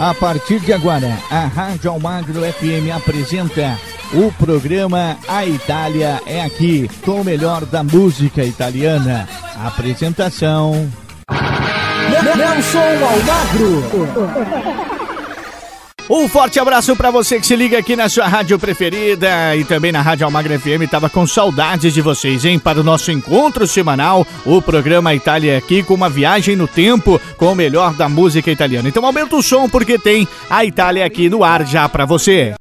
A partir de agora, a Rádio Almagro FM apresenta o programa A Itália é Aqui, com o melhor da música italiana. Apresentação. Nelson Almagro. Um forte abraço para você que se liga aqui na sua rádio preferida e também na Rádio Almagra FM. Tava com saudades de vocês, hein? Para o nosso encontro semanal, o programa Itália aqui com uma viagem no tempo com o melhor da música italiana. Então aumenta o som porque tem a Itália aqui no ar já para você.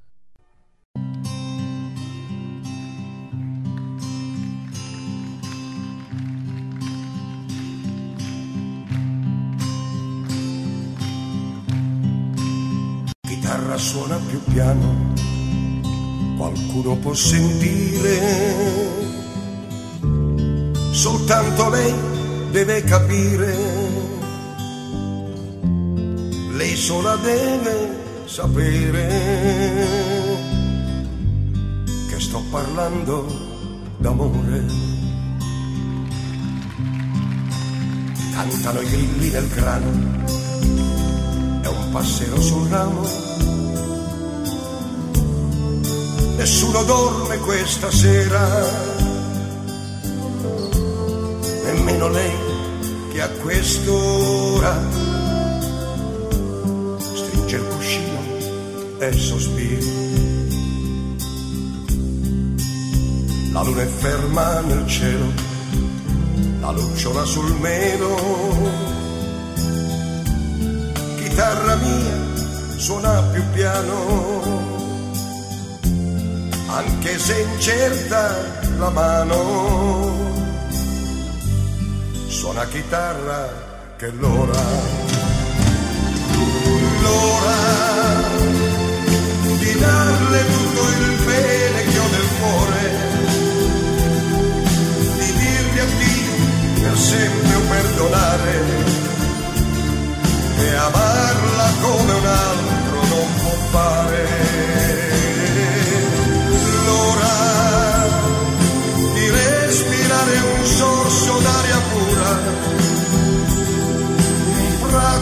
Piano, qualcuno può sentire, soltanto lei deve capire, lei sola deve sapere che sto parlando d'amore. Cantano i grilli nel grano, è un passero sul ramo nessuno dorme questa sera, nemmeno lei che a quest'ora stringe il cuscino e sospira. La luna è ferma nel cielo, la lucciola sul melo, chitarra mia suona più piano anche se incerta la mano, suona chitarra che l'ora, l'ora di darle tutto il bene che ho nel cuore, di dirgli addio per sempre o perdonare e amarla come un altro non può fare.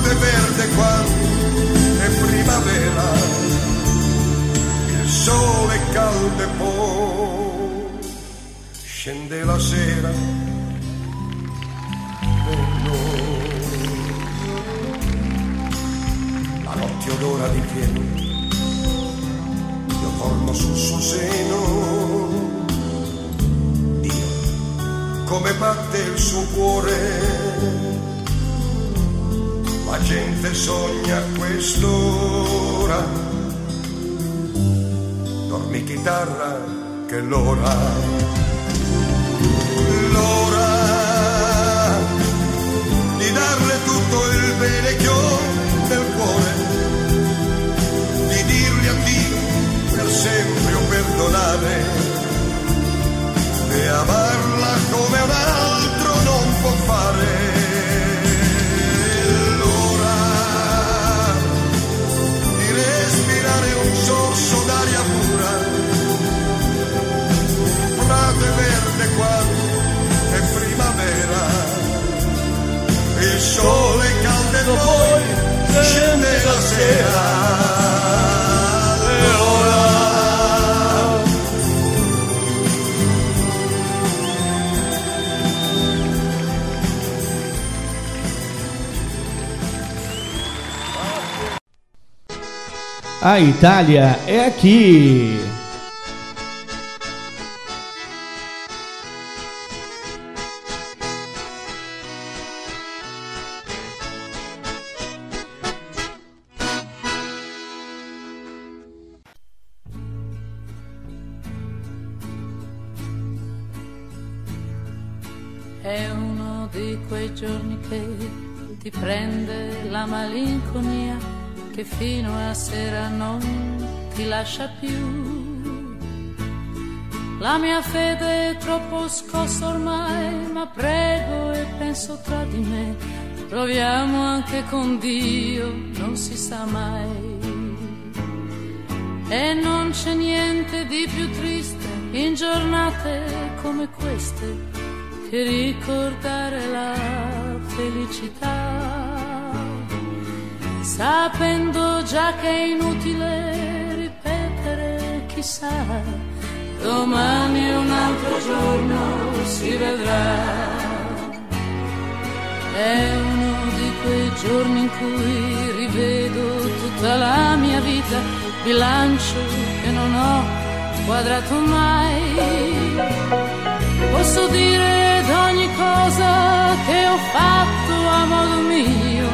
È verde quando è primavera, il sole è caldo e poi scende la sera. La notte odora di pieno, io dormo sul suo seno come batte il suo cuore. La gente sogna a quest'ora. Dormi chitarra che l'ora. Caldo e poi scende la sera. A Itália é aqui. Proviamo anche con Dio, non si sa mai. E non c'è niente di più triste in giornate come queste che ricordare la felicità sapendo già che è inutile ripetere, chissà, domani un altro giorno, si vedrà. È uno di quei giorni in cui rivedo tutta la mia vita, bilancio che non ho quadrato mai. Posso dire d'ogni cosa che ho fatto a modo mio,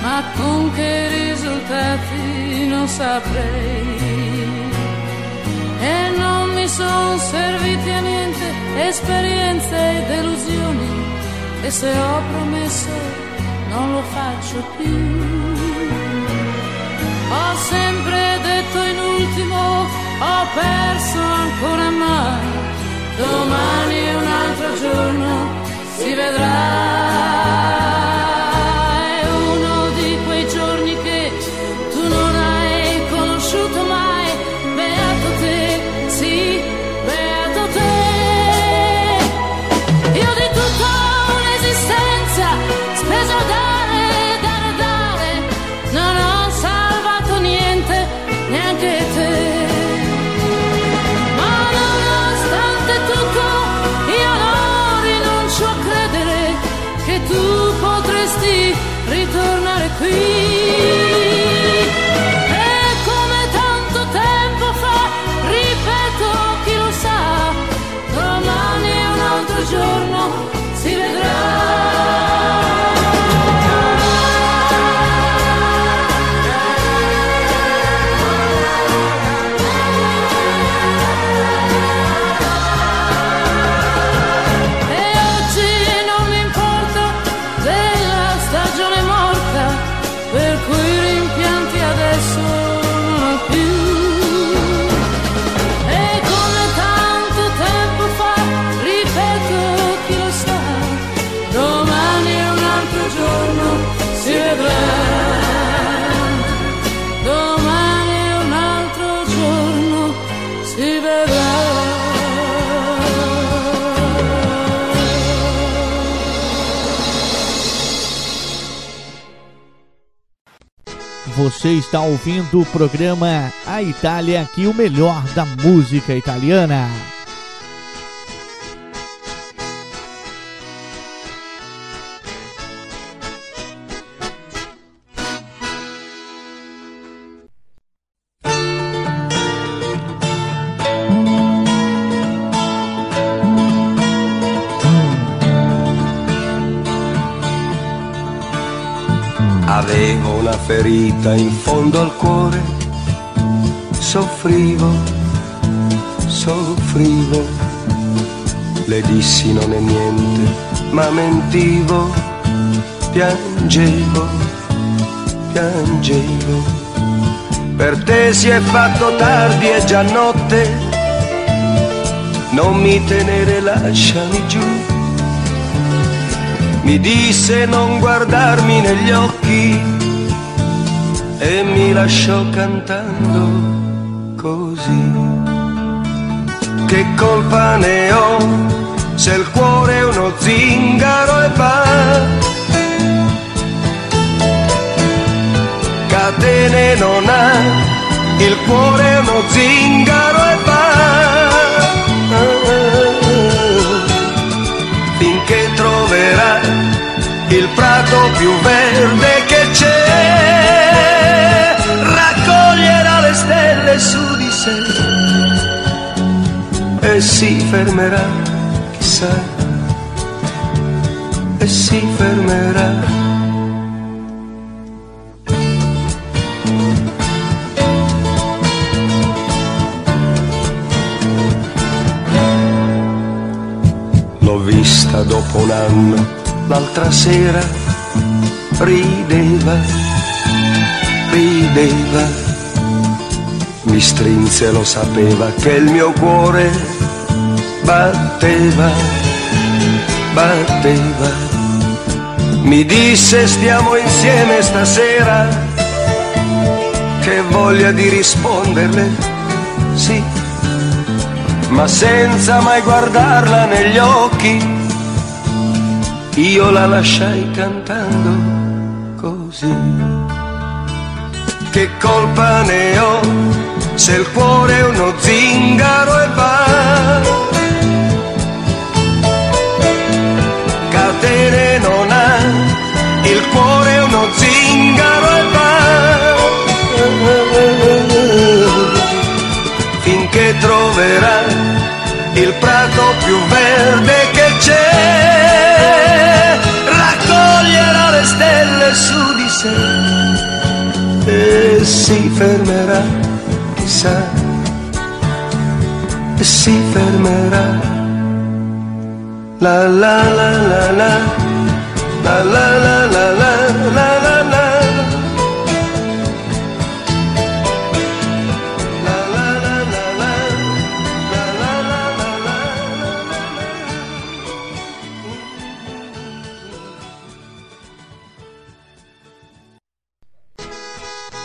ma con che risultati non saprei. E non mi sono serviti a niente esperienze e delusioni e se ho promesso non lo faccio più. Ho sempre detto in ultimo, ho perso ancora mai, domani è un altro giorno, Você está ouvindo o programa A Itália aqui, o melhor da música italiana. Ferita in fondo al cuore, soffrivo, soffrivo, le dissi non è niente, ma mentivo, piangevo, piangevo. Per te si è fatto tardi e già notte, non mi tenere, lasciami giù. Mi disse non guardarmi negli occhi e mi lasciò cantando così. Che colpa ne ho se il cuore è uno zingaro e va? Catene non ha, il cuore è uno zingaro e va. Finché troverà il prato più verde si fermerà, chissà, e si fermerà. L'ho vista dopo un anno, l'altra sera rideva rideva, mi strinse lo sapeva che il mio cuore batteva, batteva. Mi disse stiamo insieme stasera, che voglia di risponderle, sì, ma senza mai guardarla negli occhi, io la lasciai cantando così che colpa ne ho se il cuore è uno zingaro e va. Catene non ha, il cuore è uno zingaro e va. Finché troverà il prato più verde che c'è, raccoglierà le stelle su di sé e si fermerà, chissà, e si fermerà. La la la la la. La la la la la la la la.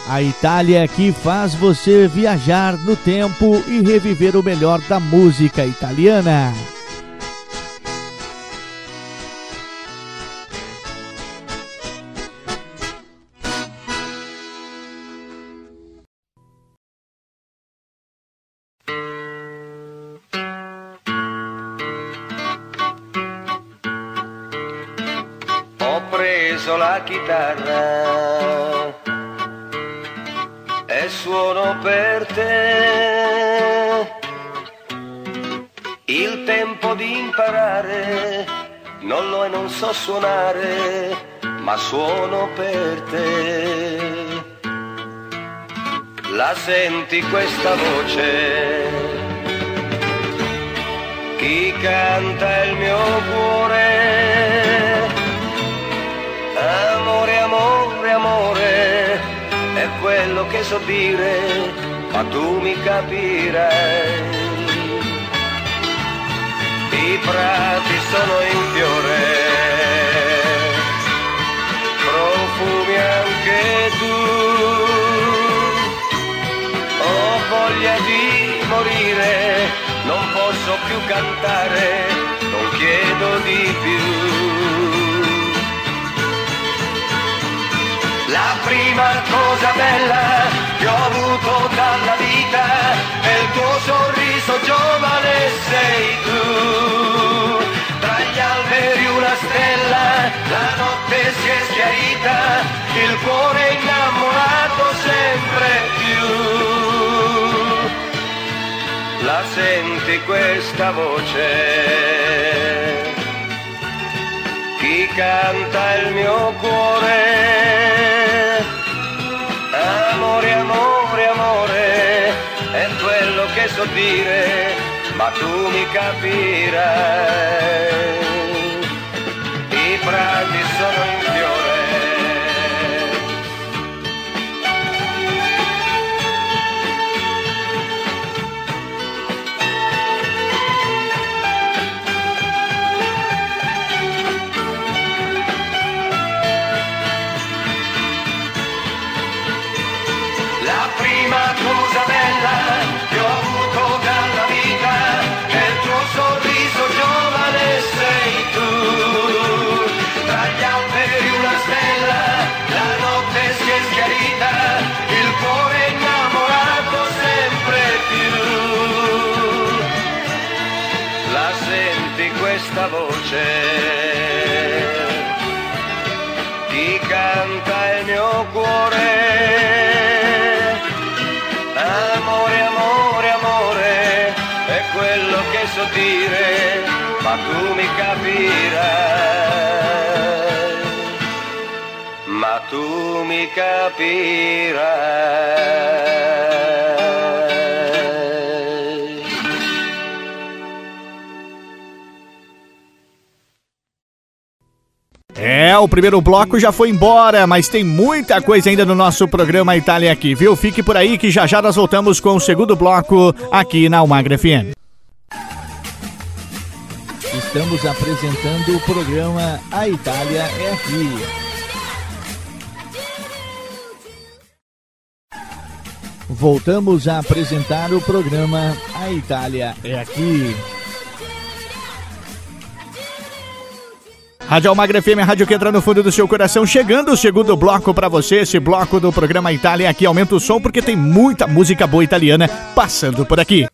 A Itália que faz você viajar no tempo e reviver o melhor da música italiana. So suonare, ma suono per te. La senti questa voce? Chi canta il mio cuore? Amore, amore, amore è quello che so dire, ma tu mi capirai. I prati sono in fiore, più cantare, non chiedo di più. La prima cosa bella che ho avuto dalla vita è il tuo sorriso giovane sei tu. Tra gli alberi una stella, la notte si è schiarita, il cuore innamorato sempre più. La senti questa voce? chi canta il mio cuore. Amore, amore, amore, è quello che so dire, ma tu mi capirai. I prati sono in voce? Chi canta il mio cuore? Amore, amore, amore, è quello che so dire, ma tu mi capirai. Ma tu mi capirai. É, o primeiro bloco já foi embora, mas tem muita coisa ainda no nosso programa Itália aqui, viu? Fique por aí que já já nós voltamos com o segundo bloco aqui na Almagra FM. Estamos apresentando o programa A Itália é Aqui. Voltamos a apresentar o programa A Itália é Aqui. Rádio Almagra FM, a rádio que entra no fundo do seu coração, chegando o segundo bloco para você, esse bloco do programa Itália. Aqui aumenta o som porque tem muita música boa italiana passando por aqui.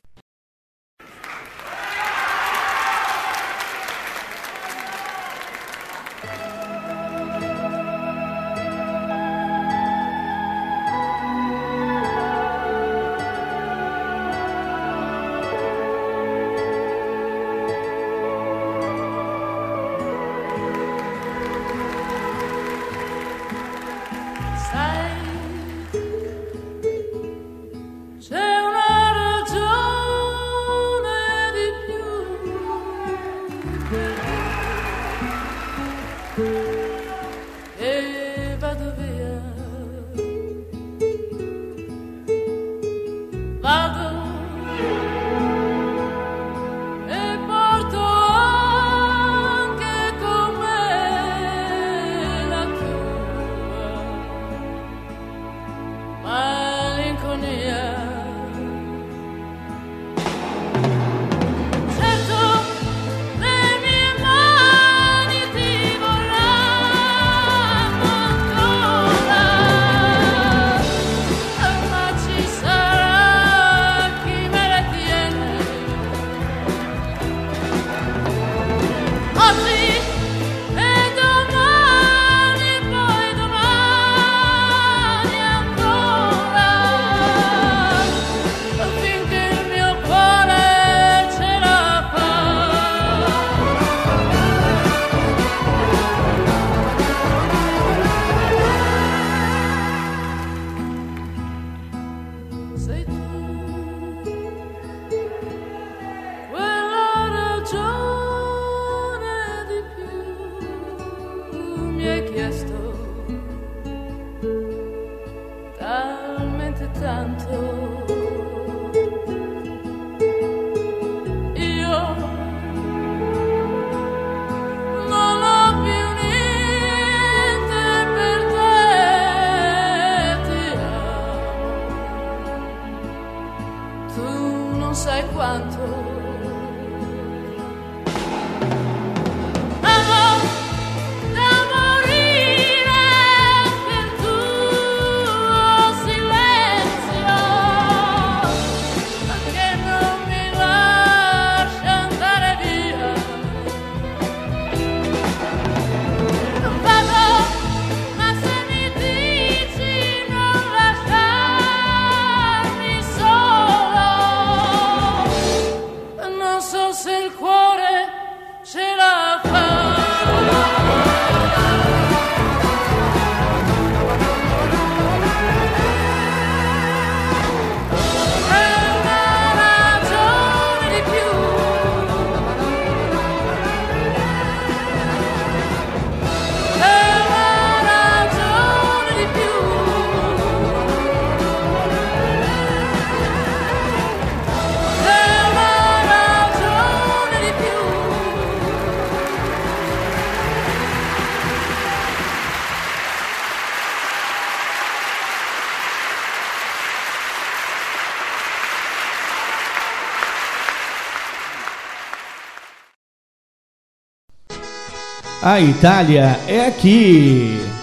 A Itália é aqui.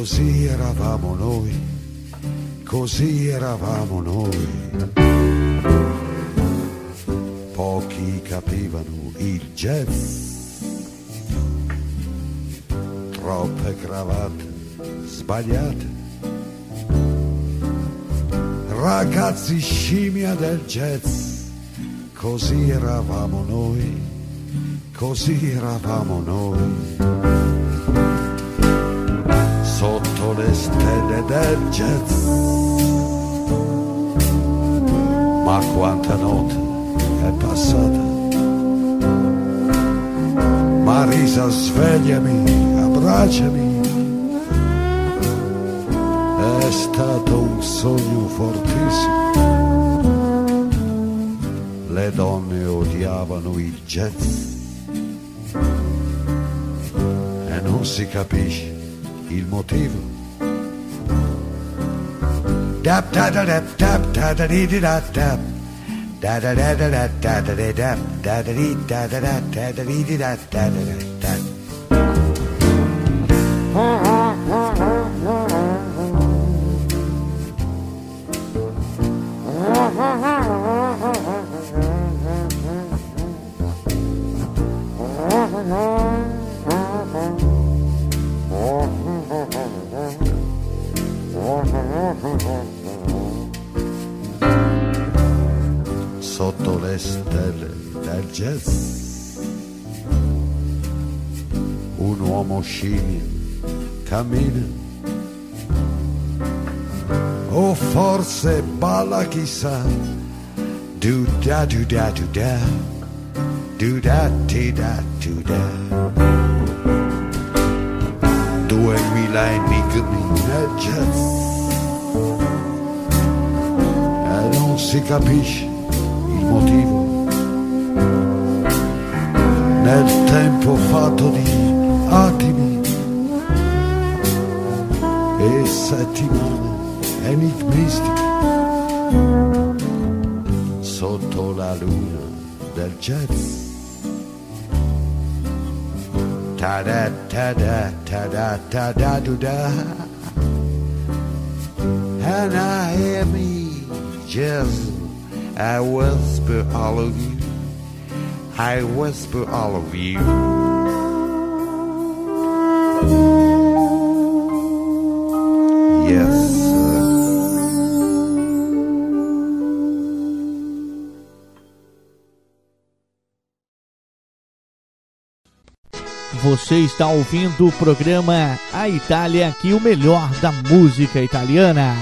Così eravamo noi così eravamo noi. Pochi capivano il jazz, troppe cravatte sbagliate, ragazzi scimmia del jazz, così eravamo noi, così eravamo noi. Sotto le jazz, ma quanta notte è passata. Marisa, svegliami, abbracciami. È stato un sogno fortissimo. Le donne odiavano il jazz e non si capisce il motivo. Dap da da dap dap da da di di da dap. Da da da da da da da da da da da di da da da da da di di da da da da da. Balla chissà do da do da do da. Do da ti da do da. Duemila enigmi nel jazz e non si capisce il motivo nel tempo fatto di attimi e settimane enigmistiche sotto la luna del jazz. Ta da ta da ta da ta da do da. And I hear me just I whisper all of you. I whisper all of you. Você está ouvindo o programa A Itália aqui, o melhor da música italiana.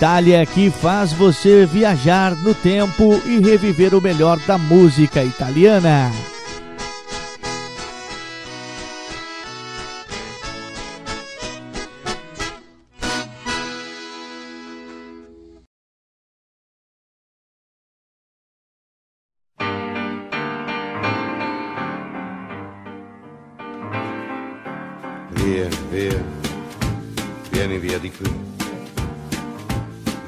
Itália que faz você viajar no tempo e reviver o melhor da música italiana. Via, via, vieni via di qui.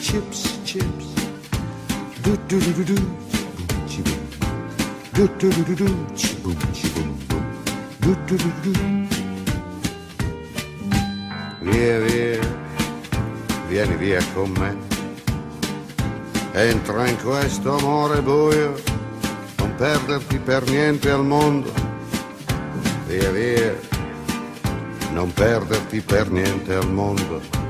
chips, chips. Do do do do do, chi boom. Do do do do do, chi boom, chi boom boom. Do do do do. Via, via, vieni via con me. Entra in questo amore buio, non perderti per niente al mondo. Via, via, non perderti per niente al mondo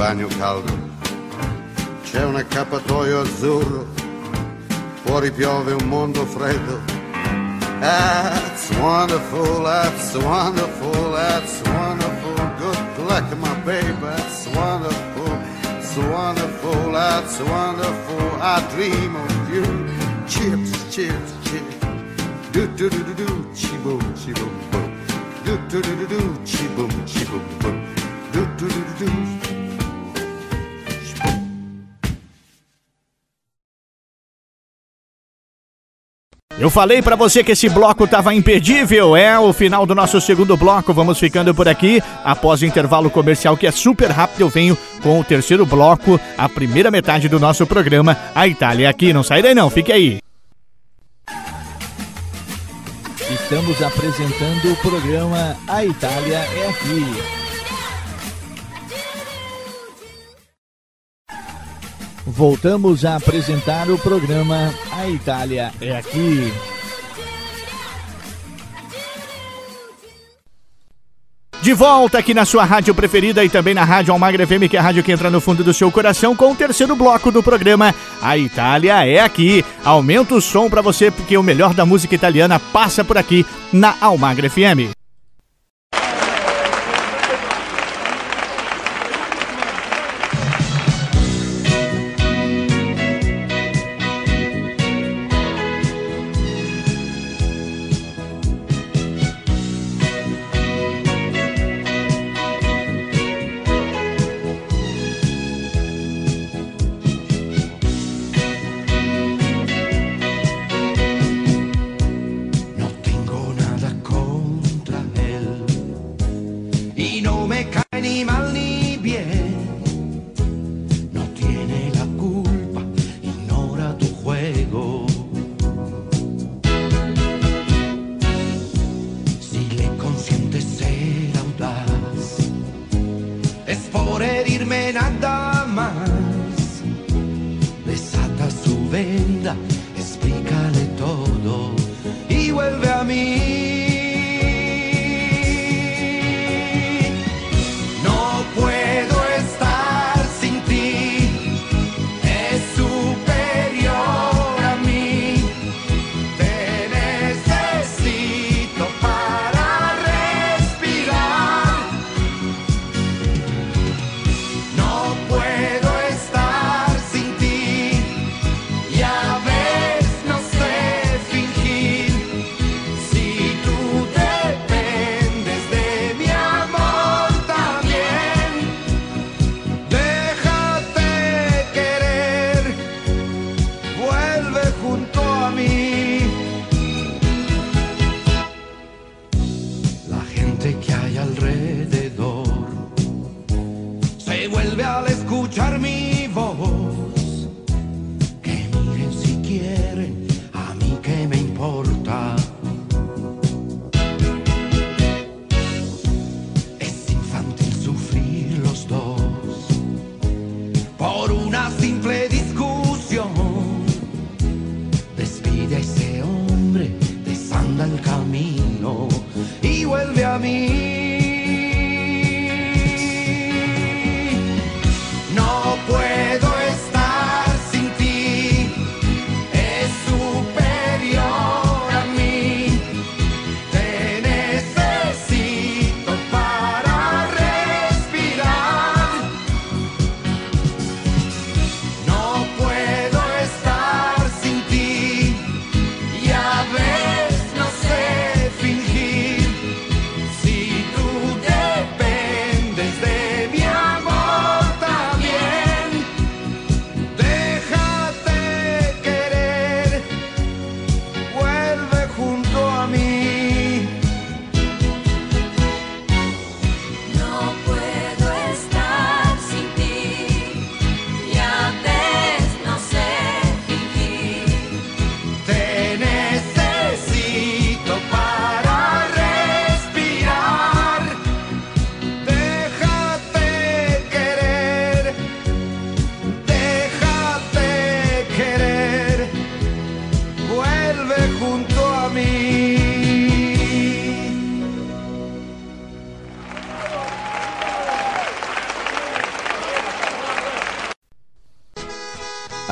bagno caldo. C'è un accappatoio azzurro, fuori piove un mondo freddo. That's wonderful, that's wonderful, that's wonderful. Good luck, my baby, that's wonderful, it's wonderful, that's wonderful. I dream of you. Chips, chips, chips. Do do do do do, chi boom, chi boom boom. Do do do do do, chi boom, chi boom boom. Eu falei pra você que esse bloco tava imperdível. É o final do nosso segundo bloco. Vamos ficando por aqui. Após o intervalo comercial, que é super rápido, eu venho com o terceiro bloco, a primeira metade do nosso programa, a Itália aqui. Não sai daí não, fique aí. Estamos apresentando o programa A Itália é aqui. Voltamos a apresentar o programa A Itália é aqui. de volta aqui na sua rádio preferida e também na Rádio Almagra FM, que é a rádio que entra no fundo do seu coração, com o terceiro bloco do programa A Itália é aqui. Aumenta o som para você, porque o melhor da música italiana passa por aqui na Almagra FM.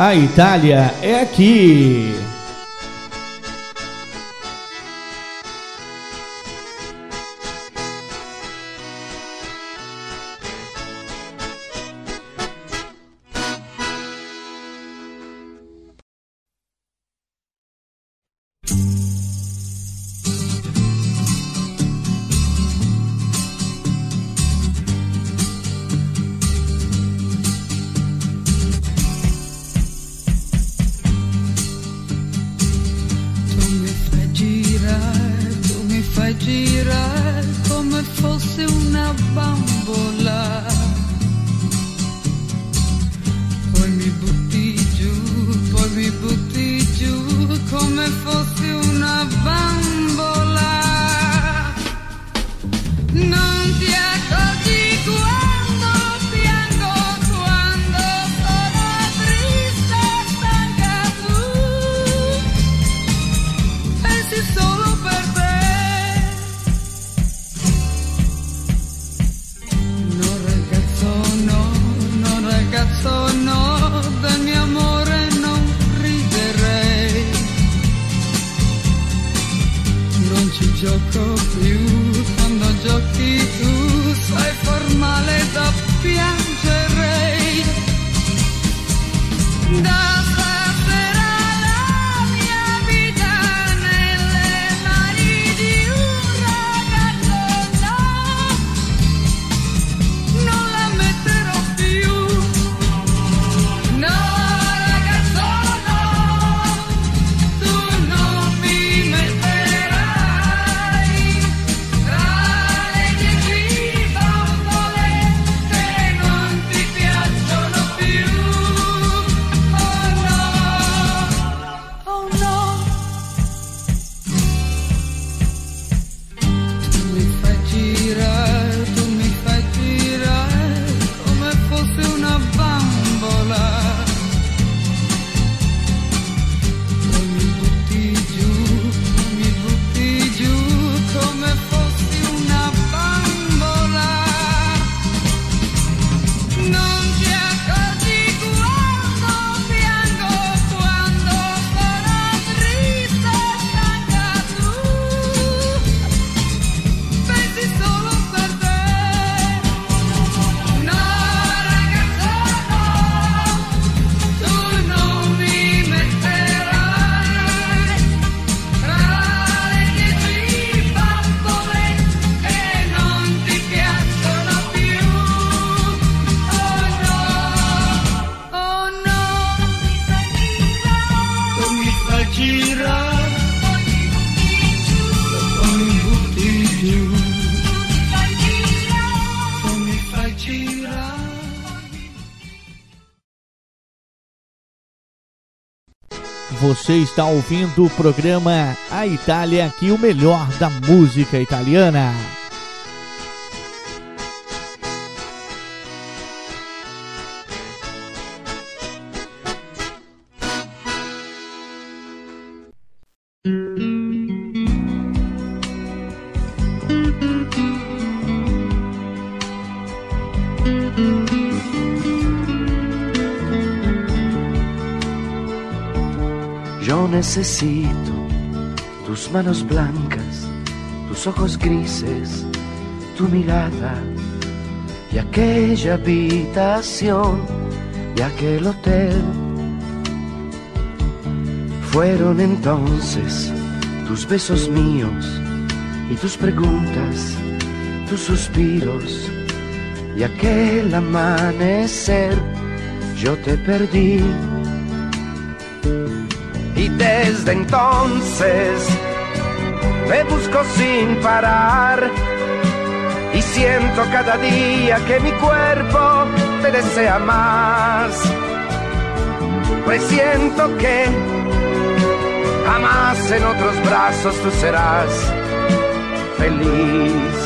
A Itália é aqui. Você está ouvindo o programa A Itália aqui, o melhor da música italiana. Necesito tus manos blancas, tus ojos grises, tu mirada y aquella habitación de aquel hotel. Fueron entonces tus besos míos y tus preguntas, tus suspiros y aquel amanecer yo te perdí y desde entonces me busco sin parar y siento cada día que mi cuerpo te desea más. Presiento que jamás en otros brazos tú serás feliz.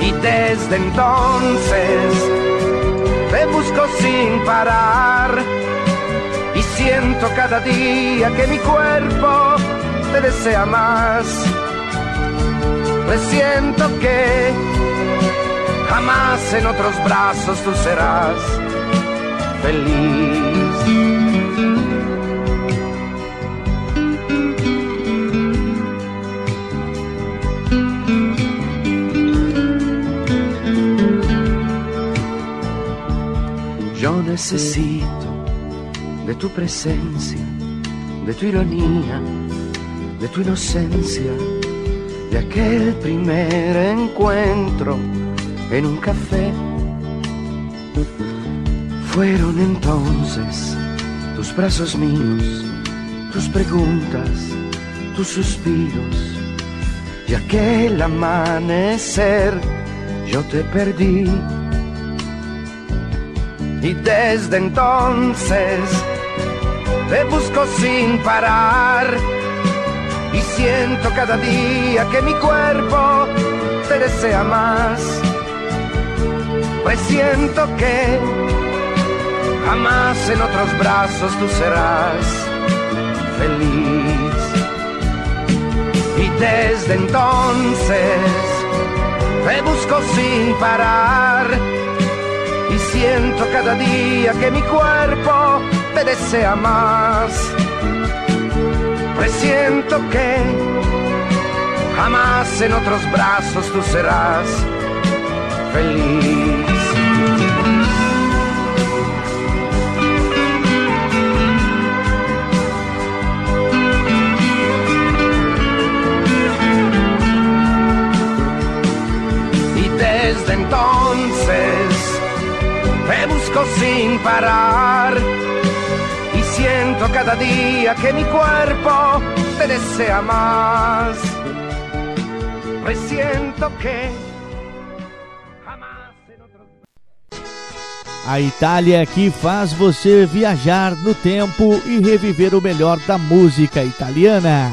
Y desde entonces te busco sin parar siento cada día que mi cuerpo te desea más. Presiento que jamás en otros brazos tú serás feliz. Yo necesito de tu presencia, de tu ironía, de tu inocencia, de aquel primer encuentro en un café. Fueron entonces tus brazos míos, tus preguntas, tus suspiros y aquel amanecer yo te perdí. Y desde entonces te busco sin parar y siento cada día que mi cuerpo te desea más. Pues siento que jamás en otros brazos tú serás feliz. Y desde entonces te busco sin parar y siento cada día que mi cuerpo te desea más. Presiento que jamás en otros brazos tú serás feliz. Y desde entonces te busco sin parar siento cada día que mi cuerpo te desea más. Presiento que jamás en otro... A Itália aqui faz você viajar no tempo e reviver o melhor da música italiana.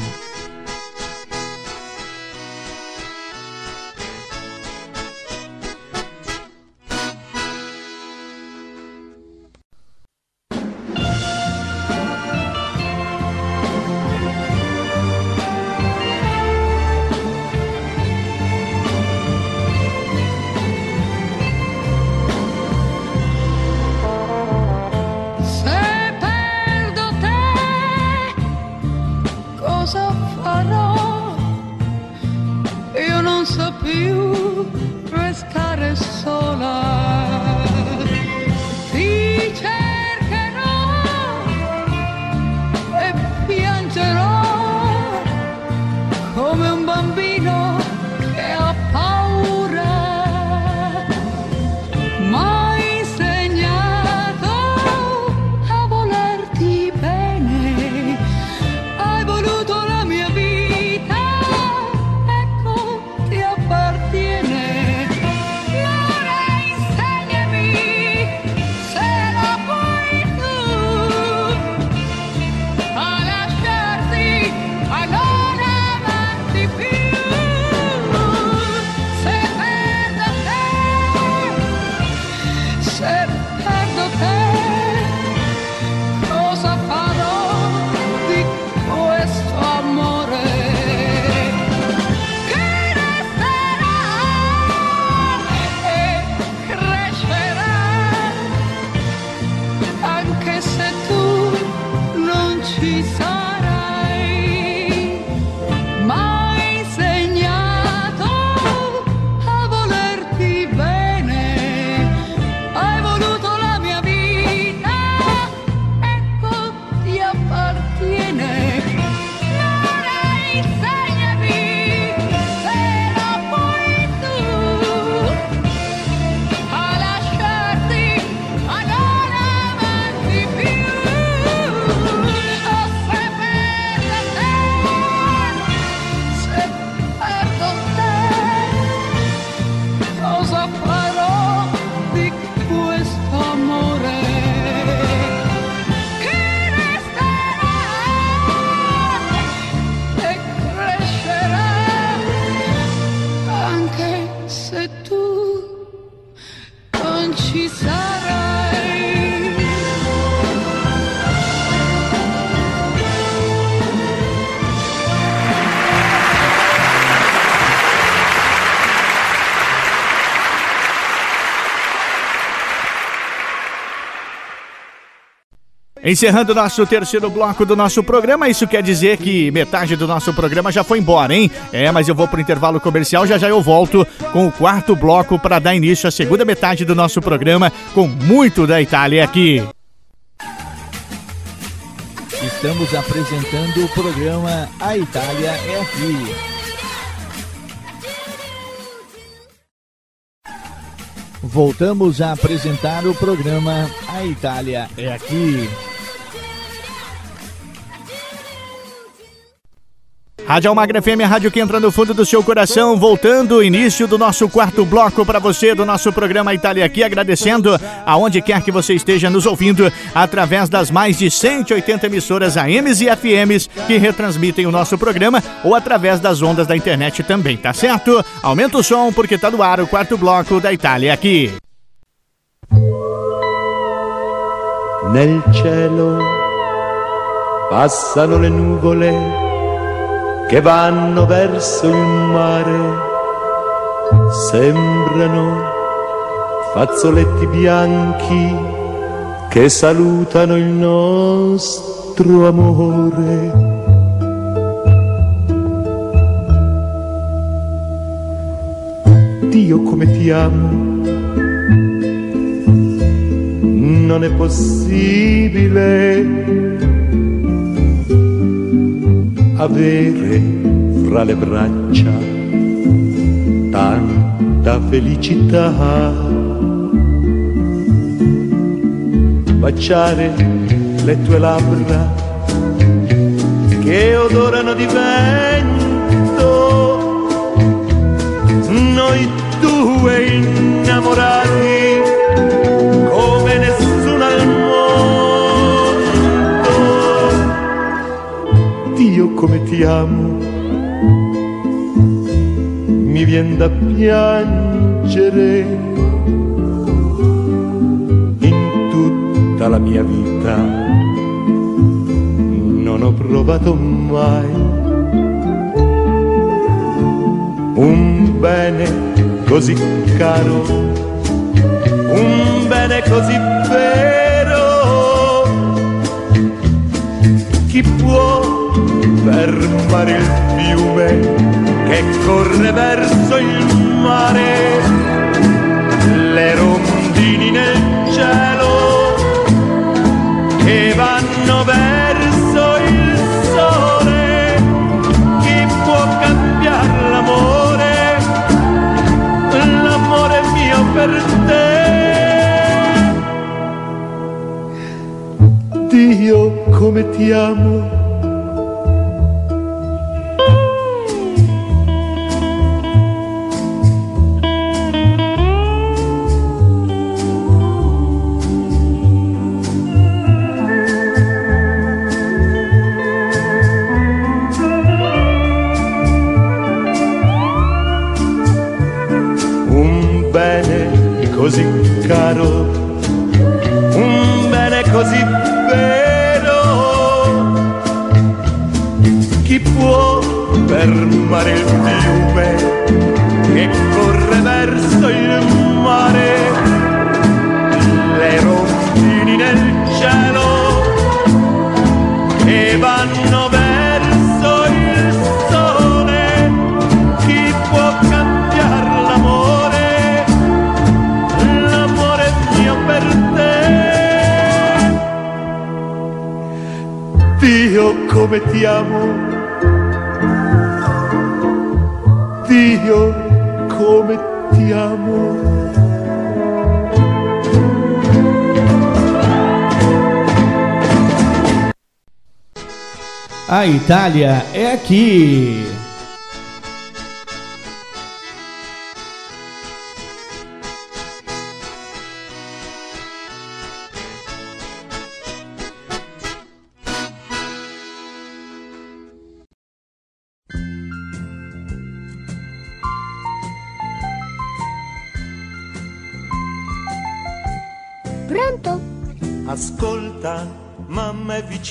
Encerrando o nosso terceiro bloco do nosso programa, isso quer dizer que metade do nosso programa já foi embora, hein? É, mas eu vou pro intervalo comercial, já já eu volto com o quarto bloco para dar início à segunda metade do nosso programa com muito da Itália aqui. Estamos apresentando o programa A Itália é Aqui. Voltamos a apresentar o programa A Itália é Aqui. Rádio Almagra FM, a rádio que entra no fundo do seu coração, voltando, início do nosso quarto bloco para você do nosso programa Itália aqui, agradecendo aonde quer que você esteja nos ouvindo, através das mais de 180 emissoras AMs e FMs que retransmitem o nosso programa ou através das ondas da internet também, tá certo? Aumenta o som porque tá no ar o quarto bloco da Itália aqui. Nel cielo passano le nuvole che vanno verso il mare, sembrano fazzoletti bianchi che salutano il nostro amore. Dio come ti amo, non è possibile avere fra le braccia tanta felicità. Baciare le tue labbra che odorano di vento, noi due innamorati come ti amo, mi vien da piangere in tutta la mia vita. Non ho provato mai un bene così caro, un bene così vero. Chi può fermare il fiume che corre verso il mare? Le rondini nel cielo che vanno verso il sole. Chi può cambiare l'amore? L'amore mio per te. Dio come ti amo. Come ti amo. Dio come ti amo. A Itália é aqui.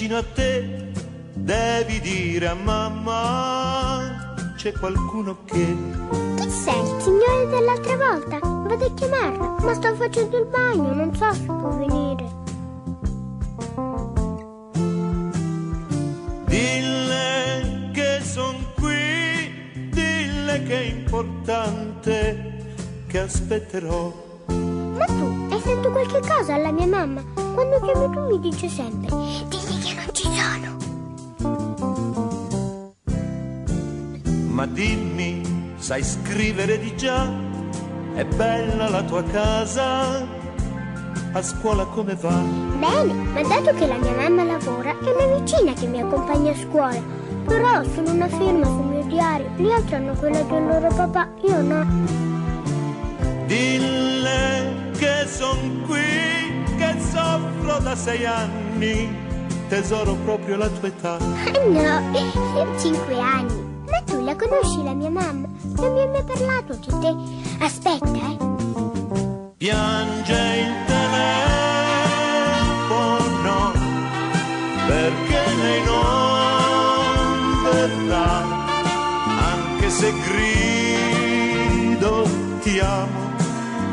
Vicino a te, devi dire a mamma c'è qualcuno che... Chi sei? Il signore dell'altra volta? Vado a chiamarlo, ma sto facendo il bagno, non so se può venire. Dille che son qui, dille che è importante, che aspetterò. Ma tu hai fatto qualche cosa alla mia mamma? Quando chiamo tu mi dice sempre, digli sai scrivere di già? È bella la tua casa? A scuola come va? Bene, ma dato che la mia mamma lavora, è una vicina che mi accompagna a scuola. Però sono una firma sul mio diario, gli altri hanno quella del loro papà, io no. Dille che son qui, che soffro da sei anni, tesoro proprio la tua età. No, io ho cinque anni. Ma tu la conosci la mia mamma? Non mi hai mai parlato di te. Aspetta, eh. Piange il telefono perché lei non verrà, anche se grido ti amo,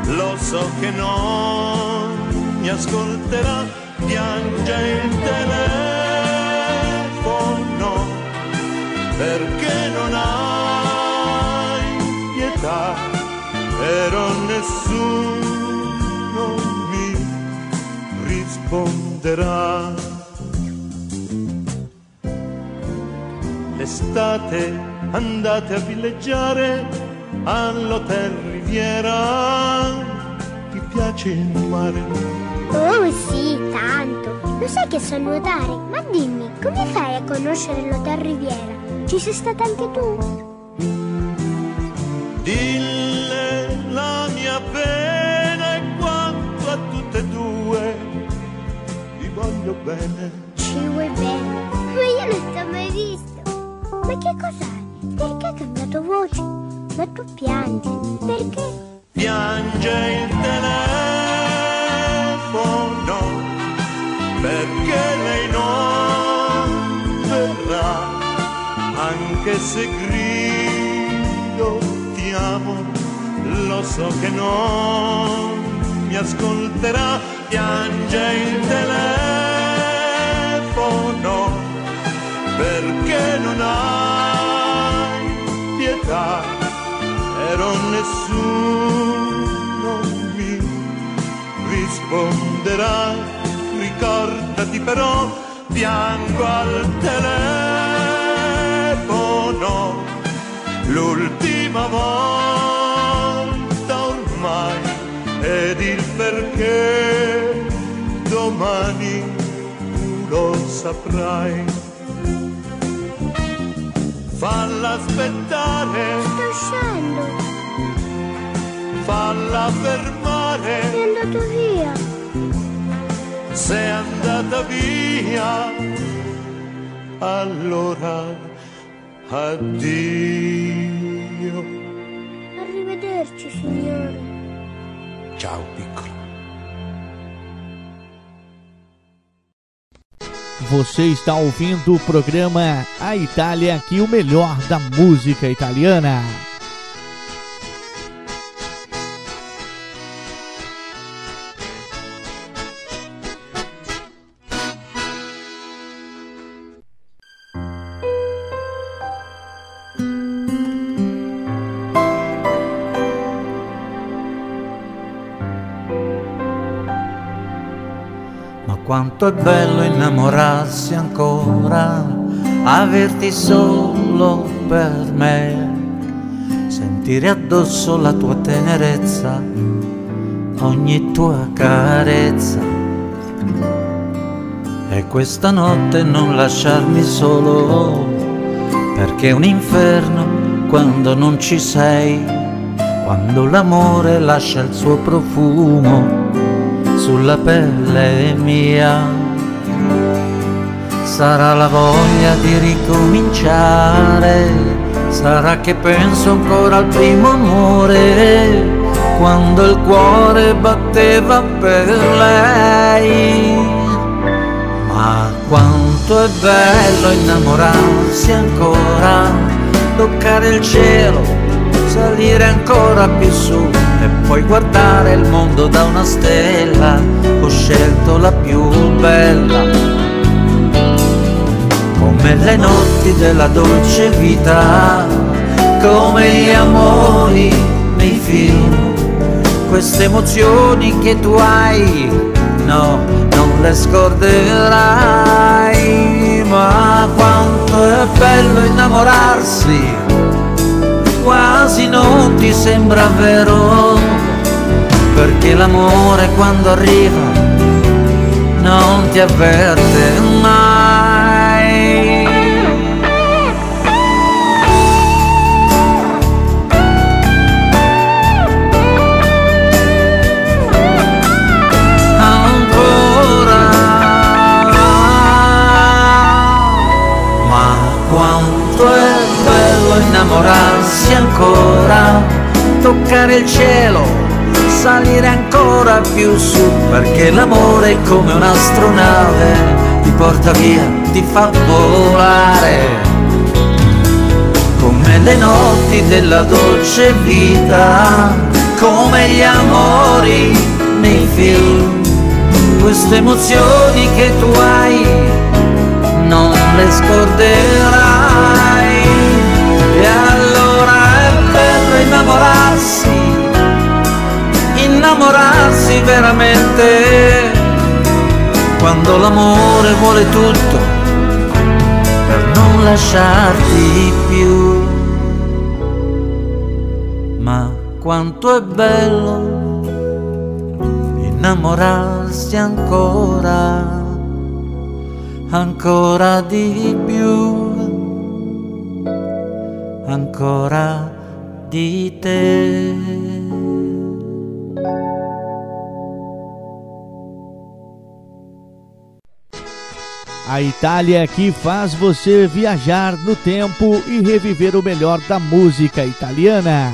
lo so che non mi ascolterà. Piange il telefono perché però nessuno mi risponderà. L'estate andate a villeggiare all'hotel Riviera, ti piace il mare? Oh sì, tanto. Lo sai che so nuotare? Ma dimmi, come fai a conoscere l'Hotel Riviera? Ci sei stata anche tu? Dille la mia pena e quanto a tutte e due vi voglio bene. Ci vuoi bene? Ma io non ti ho mai visto. Ma che cos'hai? Perché hai cambiato voce? Ma tu piangi. Perché? Piange il telefono perché lei non verrà, anche se grido amo, lo so che non mi ascolterà. Piange il telefono perché non hai pietà, però nessuno mi risponderà. Ricordati però, piango al telefono, l'ultima volta ormai, ed il perché domani tu lo saprai. Falla aspettare, Sto uscendo. falla fermare, È andato via. sei andata via, allora addio. Arrivederci, signore. Ciao piccolo. Você está ouvindo o programa A Itália aqui, o melhor da música italiana. Quanto è bello innamorarsi ancora, averti solo per me, sentire addosso la tua tenerezza, ogni tua carezza. E questa notte non lasciarmi solo, perché è un inferno quando non ci sei, quando l'amore lascia il suo profumo sulla pelle mia. Sarà la voglia di ricominciare, sarà che penso ancora al primo amore, quando il cuore batteva per lei. Ma quanto è bello innamorarsi ancora, toccare il cielo, salire ancora più su e poi guardare il mondo da una stella. Ho scelto la più bella, come le notti della dolce vita, come gli amori nei film queste emozioni che tu hai, no, non le scorderai, ma quanto è bello innamorarsi, quasi non ti sembra vero, perché l'amore quando arriva non ti avverte il cielo, salire ancora più su, perché l'amore è come un'astronave, ti porta via, ti fa volare, come le notti della dolce vita, come gli amori nei film, queste emozioni che tu hai, non le scorderai. E allora è bello innamorarsi, innamorarsi veramente, quando l'amore vuole tutto per non lasciarti più. Ma quanto è bello innamorarsi ancora, ancora di più ancora di te. A Itália é que faz você viajar no tempo e reviver o melhor da música italiana.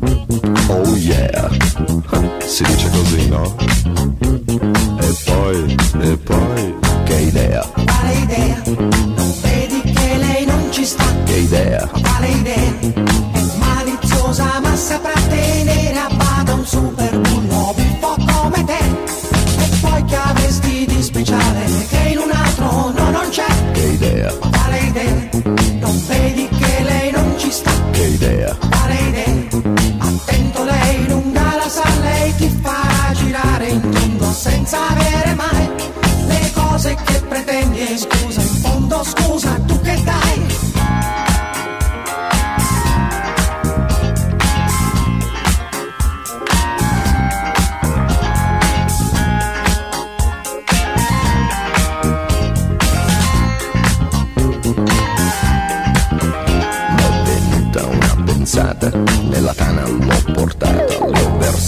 Oh yeah Si dice così, no? E poi, e poi Che idea Quale idea? Non vedi che lei non ci sta Che idea Quale idea? È maliziosa ma saprà tenere a bada un super senza avere mai le cose che pretendi. Scusa in fondo scusa tu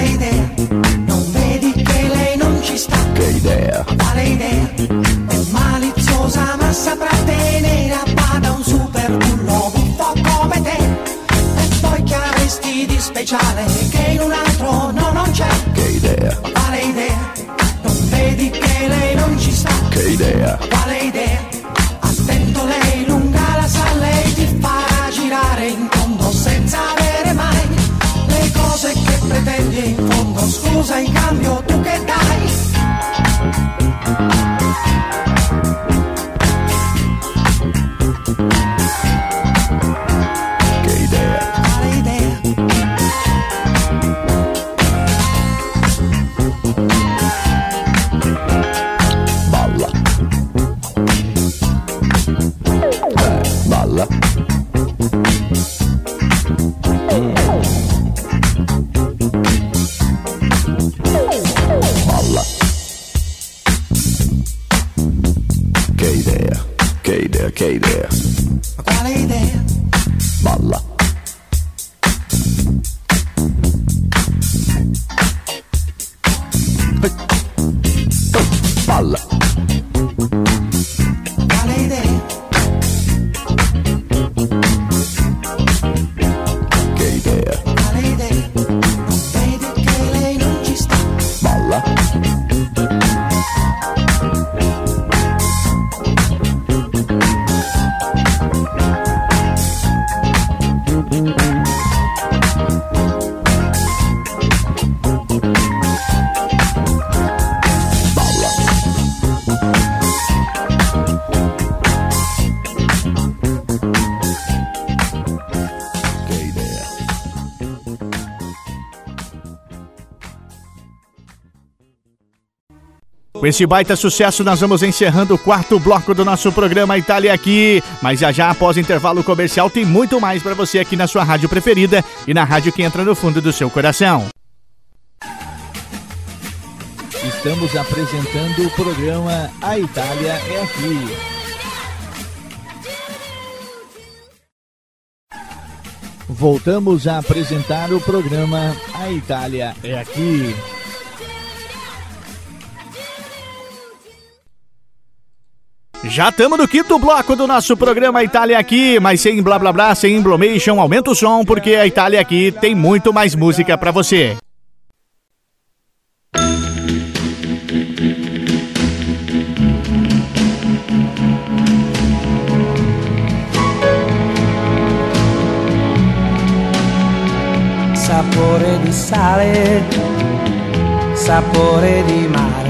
Quale idea non vedi che non ci sta. Che idea, Quale idea? È maliziosa ma saprà tenere a bada un super bullo buffo come te. E poi che avresti di speciale che in un fondo. Com esse baita sucesso, nós vamos encerrando o quarto bloco do nosso programa Itália Aqui. Mas já já, após intervalo comercial, tem muito mais para você aqui na sua rádio preferida e na rádio que entra no fundo do seu coração. Estamos apresentando o programa A Itália é Aqui. Voltamos a apresentar o programa A Itália é Aqui. Já estamos no quinto bloco do nosso programa Itália Aqui, mas sem blá blá blá, sem emblomation, aumenta o som, porque a Itália Aqui tem muito mais música para você. sapore di sale, sapore di mare,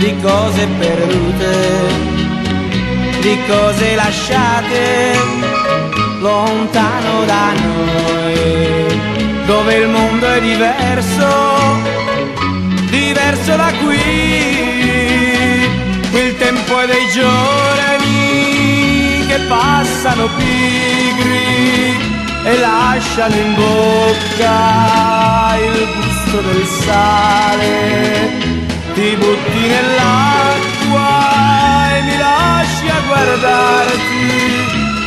di cose perdute, di cose lasciate lontano da noi, dove il mondo è diverso, diverso da qui, il tempo è dei giorni che passano pigri e lasciano in bocca il gusto del sale. Ti butti nell'acqua e mi lasci a guardarti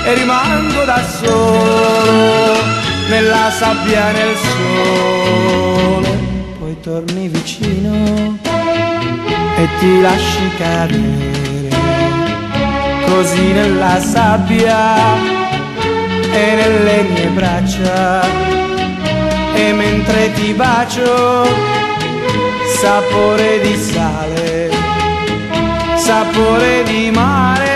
e rimango da solo nella sabbia nel sole. Poi torni vicino e ti lasci cadere così nella sabbia e nelle mie braccia e mentre ti bacio sapore di sale sapore di mare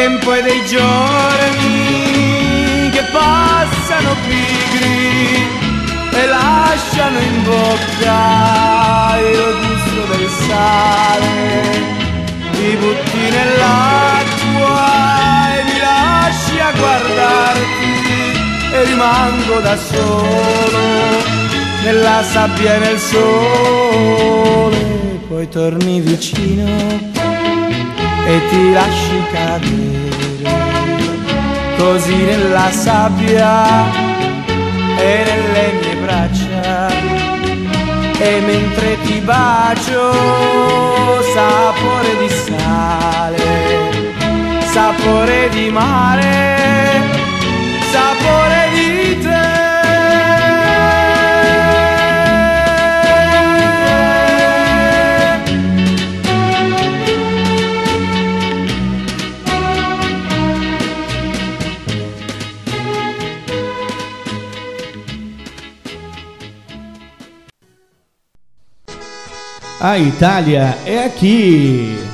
tempo è dei giorni che passano pigri e lasciano in bocca il gusto del sale. Ti butti nell'acqua e mi lasci a guardarti e rimango da solo nella sabbia e nel sole. Poi torni vicino e ti lasci cadere così nella sabbia e nelle mie braccia. E mentre ti bacio sapore di sale sapore di mare sapore di te A Itália é aqui.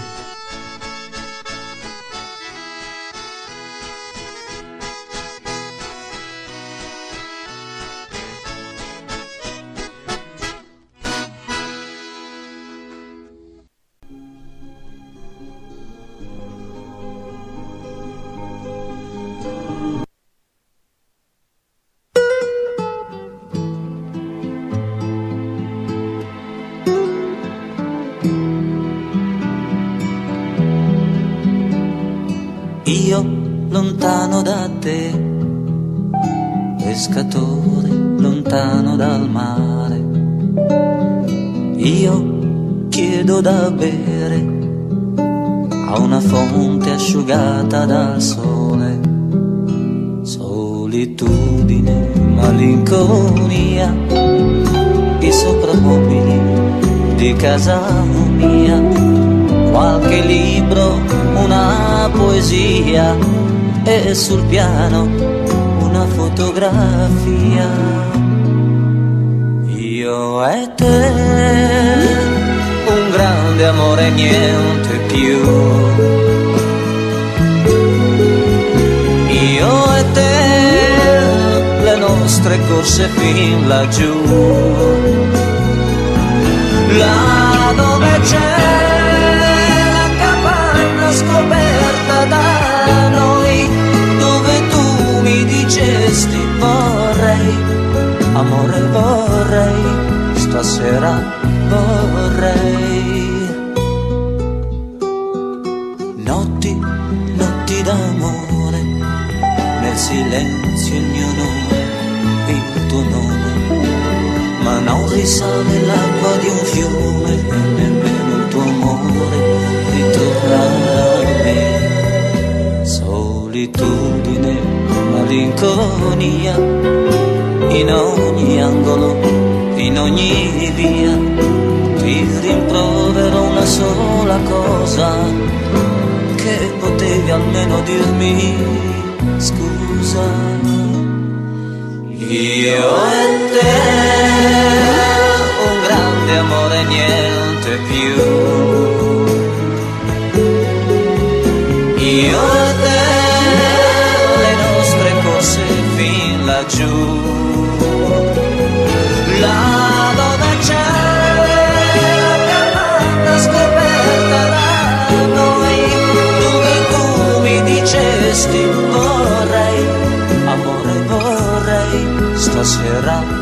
Io lontano da te, pescatore lontano dal mare. Io chiedo da bere a una fonte asciugata dal sole. Solitudine, malinconia, i soprammobili di casa mia qualche libro, una poesia e sul piano una fotografia. Io e te, un grande amore, niente più. Io e te, le nostre corse fin laggiù. Là dove c'è scoperta da noi dove tu mi dicesti vorrei, amore vorrei, stasera vorrei. Notti, notti d'amore, nel silenzio il mio nome, il tuo nome, ma non risale l'acqua di un fiume e nemmeno il tuo amore ritornerà a me. Solitudine, malinconia, in ogni angolo, in ogni via, ti rimprovero una sola cosa, che potevi almeno dirmi scusa. Io e te, un grande amore, niente più. Io vorrei,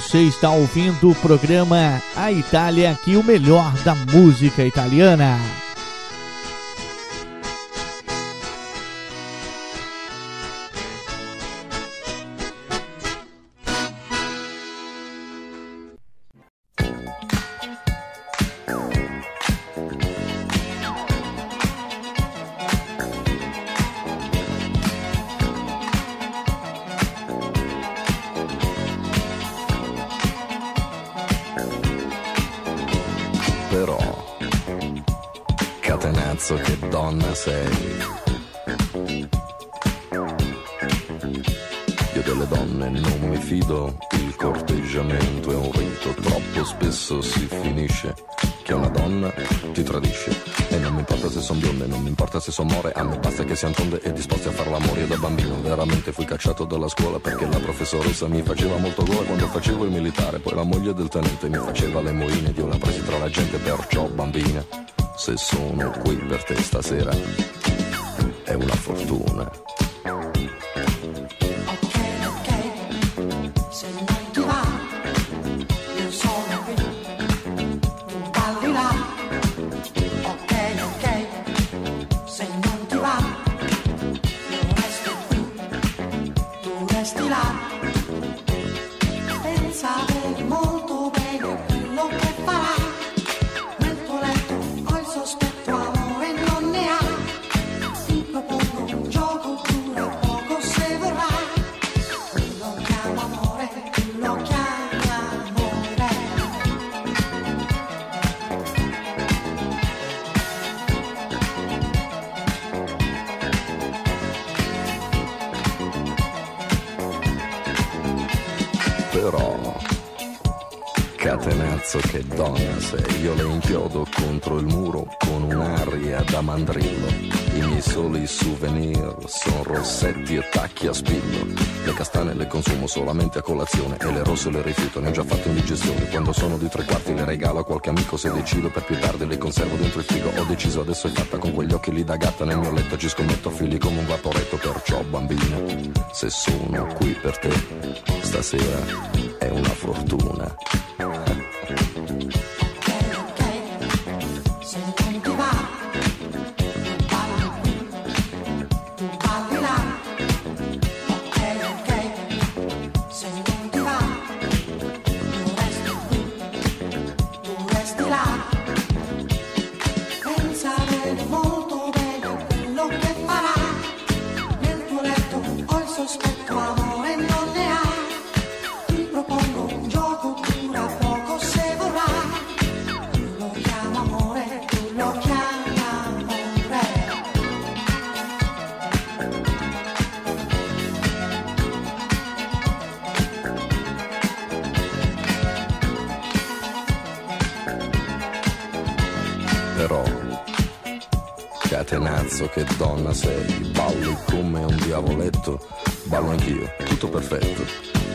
Você está ouvindo o programa A Itália aqui, o melhor da música italiana. Scuola perché la professoressa mi faceva molto gola quando facevo il militare, poi la moglie del tenente mi faceva le moine io la presi tra la gente, perciò bambina, se sono qui per te stasera è una fortuna. Solamente a colazione e le rosse le rifiuto, ne ho già fatto indigestione. Quando sono di tre quarti le regalo a qualche amico se decido per più tardi le conservo dentro il frigo. Ho deciso adesso è fatta con quegli occhi lì da gatta nel mio letto ci scommetto figli come un vaporetto, perciò bambina, se sono qui per te stasera è una fortuna. Che donna sei, balli come un diavoletto, ballo anch'io, tutto perfetto,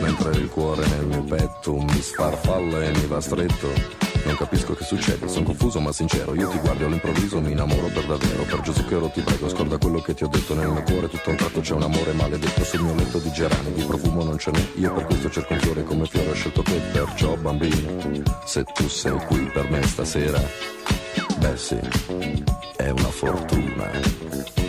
mentre il cuore nel mio petto mi sfarfalla e mi va stretto. Non capisco che succede, sono confuso ma sincero, io ti guardo all'improvviso mi innamoro per davvero, per Gesù che oro ti prego, scorda quello che ti ho detto. Nel mio cuore, tutto un tratto c'è un amore maledetto sul mio letto di gerani, di profumo non ce n'è, io per questo cerco un fiore come fiore ho scelto te, perciò bambino, se tu sei qui per me stasera, beh sì, è una fortuna.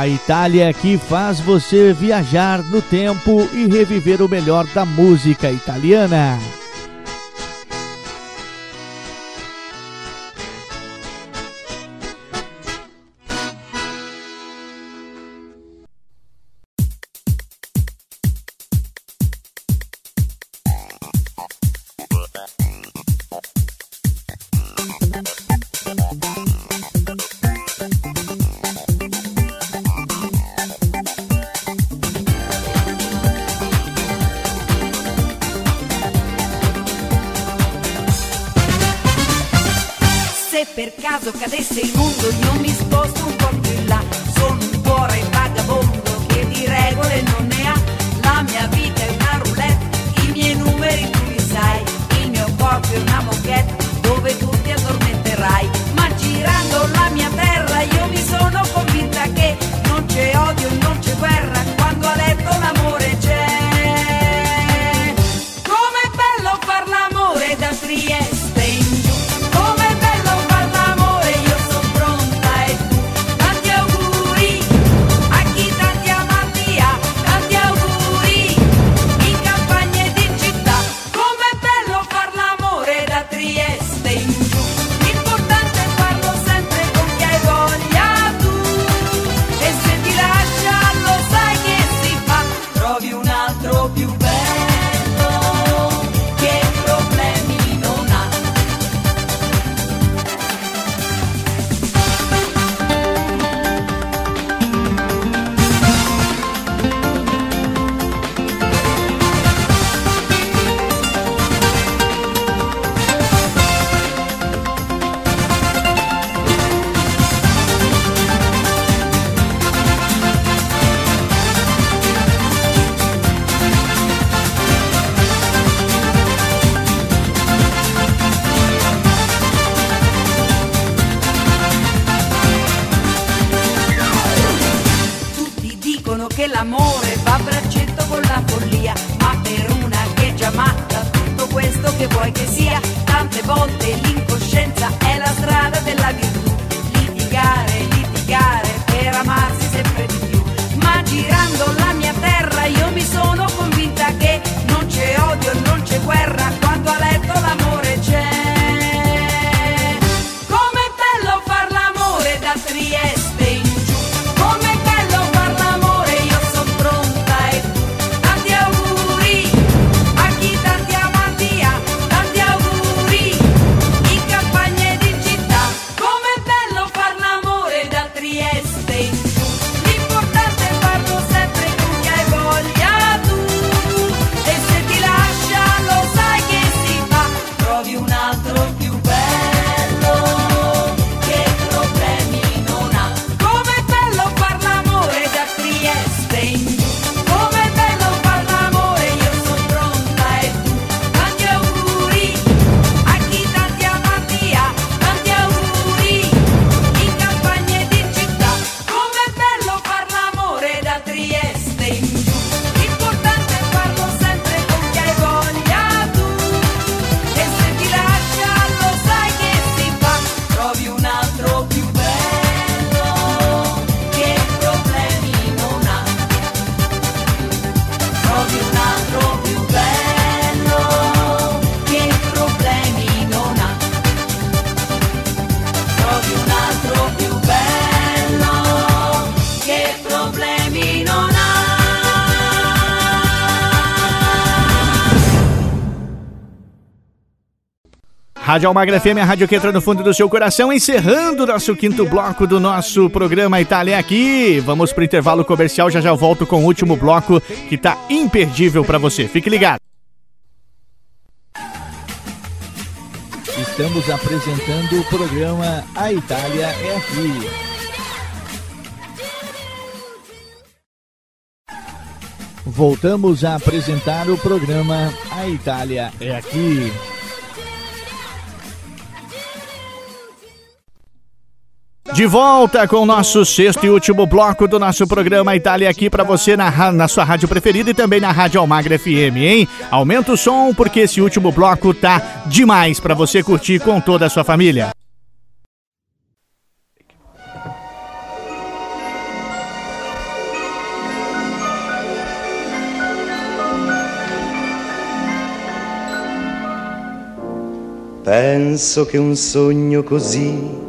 A Itália é que faz você viajar no tempo e reviver o melhor da música italiana. Yeah. Rádio Almagra FM, a rádio que entra no fundo do seu coração, encerrando o nosso quinto bloco do nosso programa Itália aqui. Vamos pro intervalo comercial, já já volto com o último bloco que tá imperdível pra você. Fique ligado. Estamos apresentando o programa A Itália é Aqui. Voltamos a apresentar o programa A Itália é Aqui. De volta com o nosso sexto e último bloco do nosso programa Itália aqui pra você na, na sua rádio preferida e também na Rádio Almagra FM, hein? Aumenta o som porque esse último bloco tá demais pra você curtir com toda a sua família. Penso che un sogno così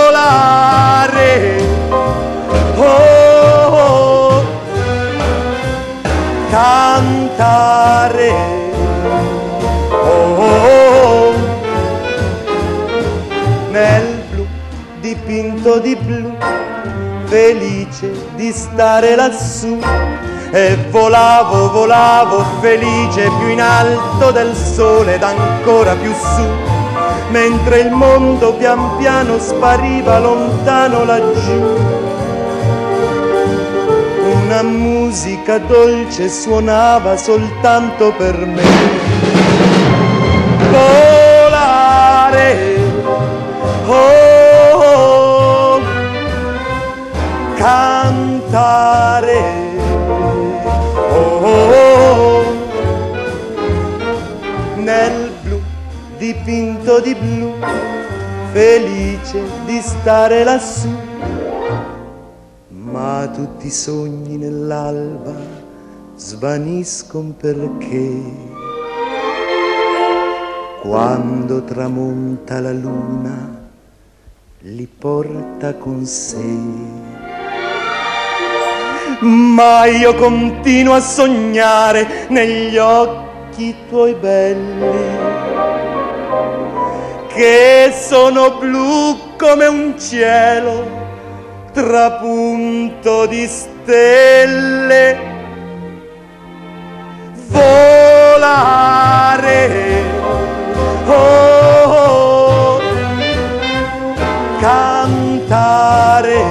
Volare, oh, oh, cantare, oh, oh, nel blu dipinto di blu, felice di stare lassù. E volavo, volavo felice più in alto del sole ed ancora più su, mentre il mondo pian piano spariva lontano laggiù. Una musica dolce suonava soltanto per me. Volare, oh, oh, cantare dipinto di blu, felice di stare lassù. Ma tutti i sogni nell'alba svaniscono perché quando tramonta la luna li porta con sé ma io continuo a sognare negli occhi tuoi belli che sono blu come un cielo trapunto di stelle. Volare, oh, oh, cantare,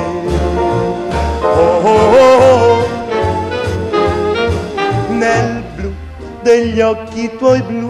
oh, oh, oh, nel blu degli occhi tuoi blu,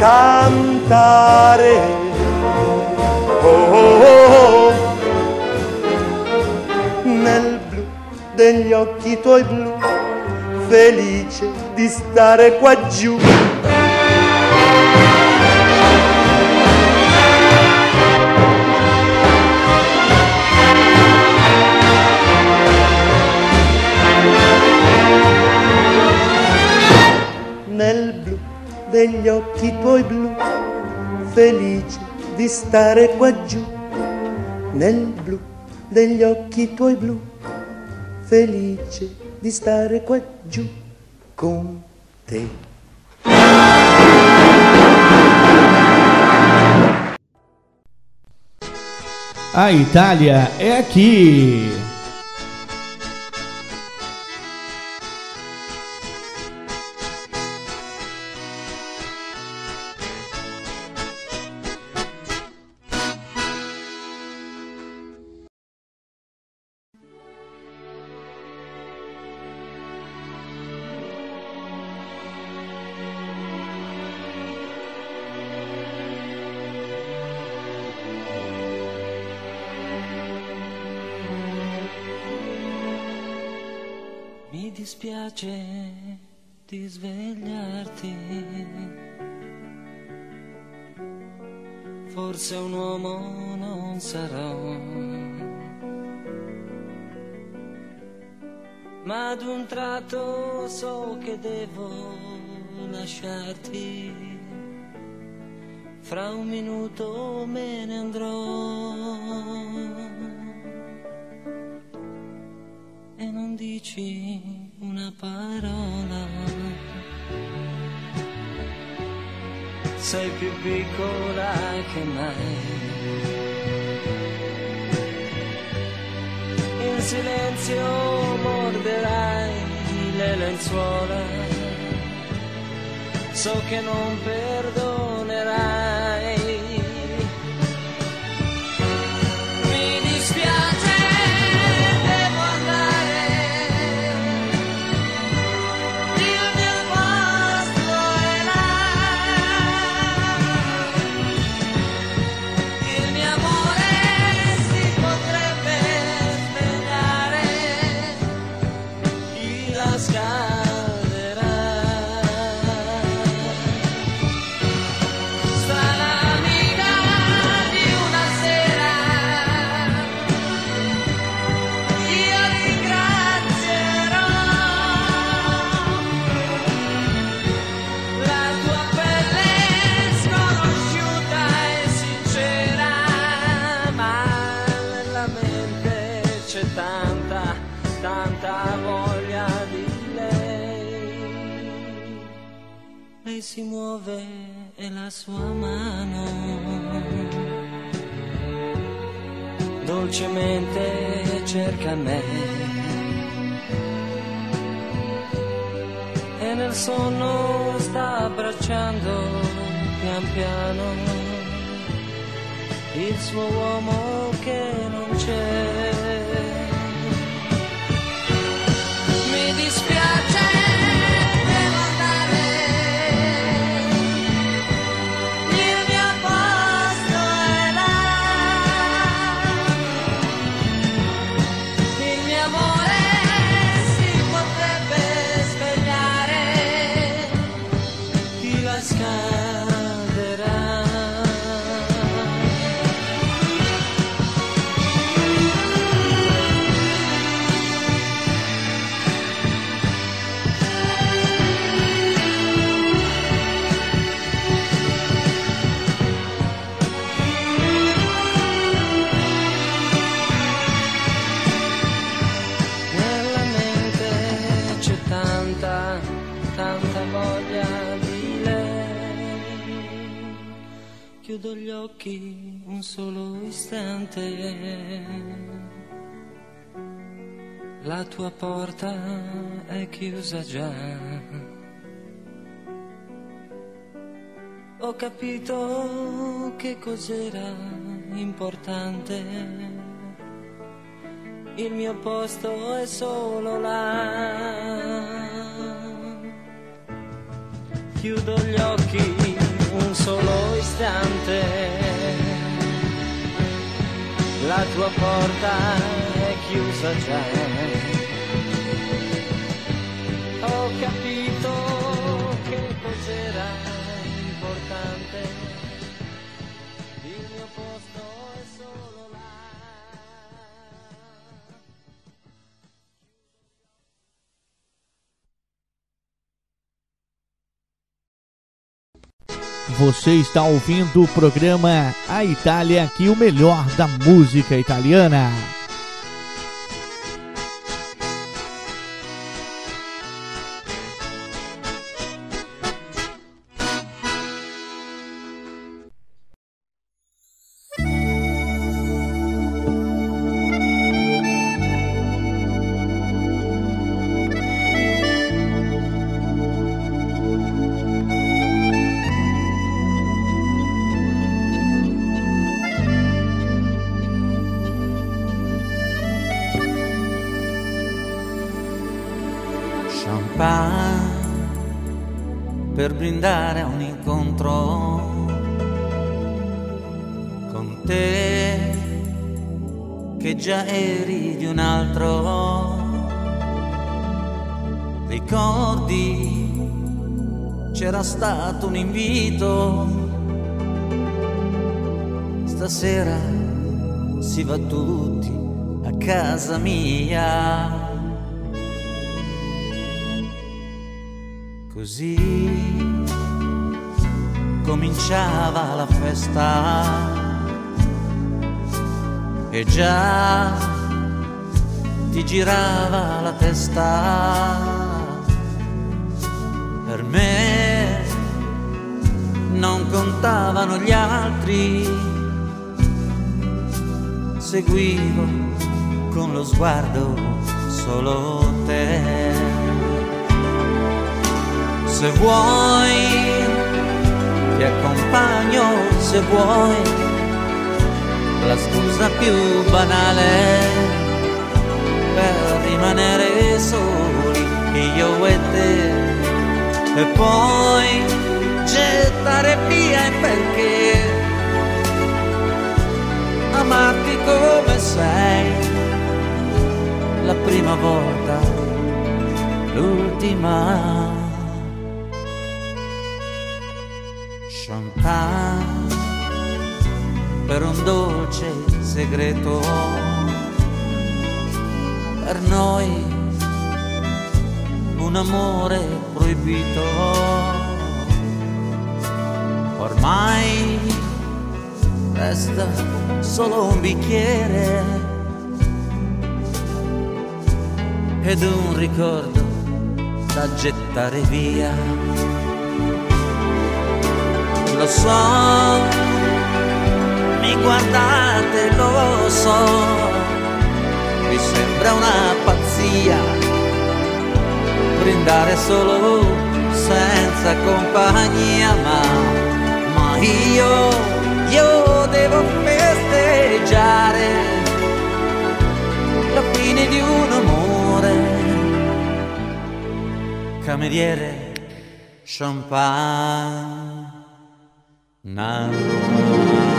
Cantare oh, oh, oh, nel blu degli occhi tuoi blu, felice di stare qua giù. Degli occhi tuoi blu, felice di stare qua giù, nel blu degli occhi tuoi blu, felice di stare qua giù con te. A Itália é aqui. Ad un tratto so che devo lasciarti. Fra un minuto me ne andrò. e non dici una parola. Sei più piccola che mai. In silenzio morderai le lenzuola. So che non perdonerai. Si muove e la sua mano dolcemente cerca me. E nel sonno sta abbracciando pian piano il suo uomo che non c'è. Chiudo gli occhi un solo istante. La tua porta è chiusa già. Ho capito che cos'era importante. Il mio posto è solo là. Chiudo gli occhi istante. La tua porta è chiusa già. Você está ouvindo o programa A Itália aqui, o melhor da música italiana. Così. Cominciava la festa. E già ti girava la testa. Per me non contavano gli altri, seguivo con lo sguardo solo te se vuoi ti accompagno se vuoi. La scusa più banale per rimanere soli io e te. E poi gettare via il perché. Amarti come sei. La prima volta l'ultima champagne per un dolce segreto. Per noi un amore proibito. Ormai resta solo un bicchiere ed un ricordo da gettare via lo so, mi guardate, lo so, mi sembra una pazzia brindare solo senza compagnia, ma, ma io, io devo festeggiare la fine di un amore, cameriere, champagne. 难。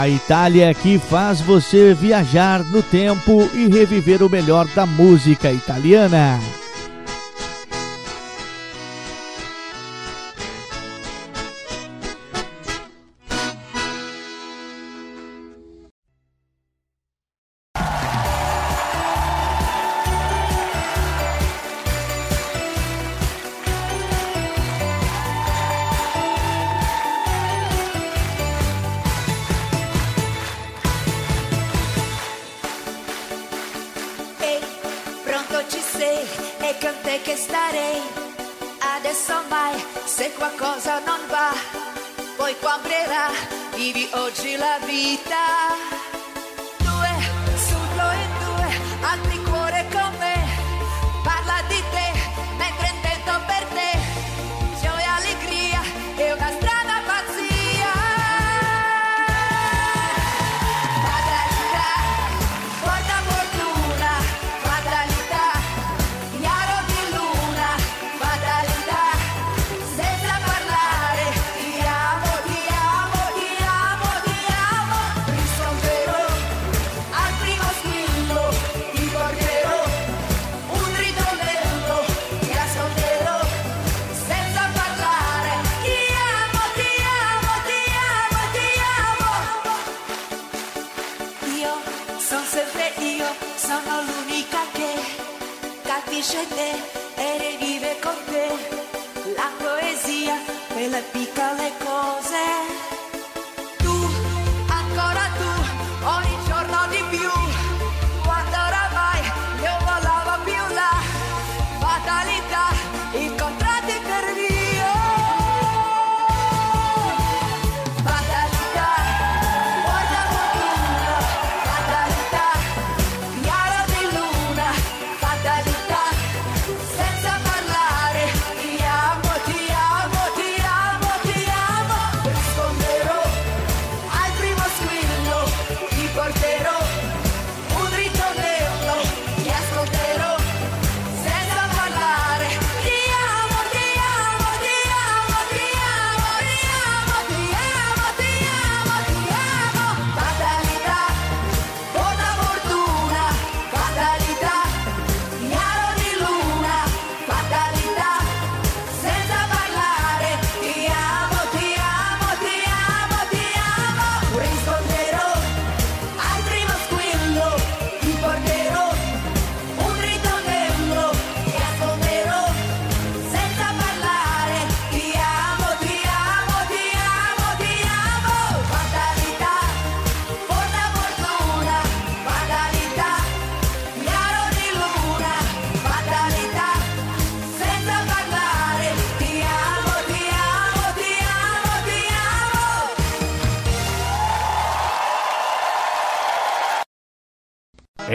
A Itália que faz você viajar no tempo e reviver o melhor da música italiana. right there.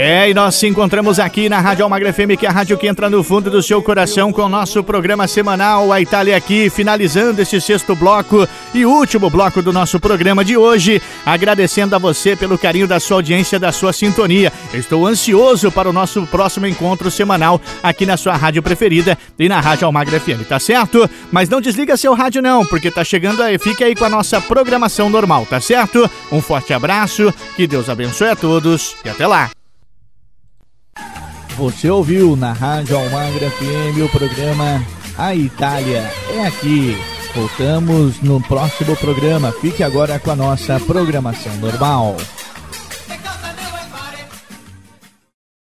É, e nós se encontramos aqui na Rádio Almagra FM, que é a rádio que entra no fundo do seu coração com o nosso programa semanal A Itália aqui, finalizando esse sexto bloco e último bloco do nosso programa de hoje, agradecendo a você pelo carinho da sua audiência, da sua sintonia. Estou ansioso para o nosso próximo encontro semanal aqui na sua rádio preferida e na Rádio Almagra FM, tá certo? Mas não desliga seu rádio não, porque tá chegando aí, fique aí com a nossa programação normal, tá certo? Um forte abraço, que Deus abençoe a todos e até lá. Você ouviu na Rádio Almagra FM o programa A Itália é aqui. Voltamos no próximo programa. Fique agora com a nossa programação normal.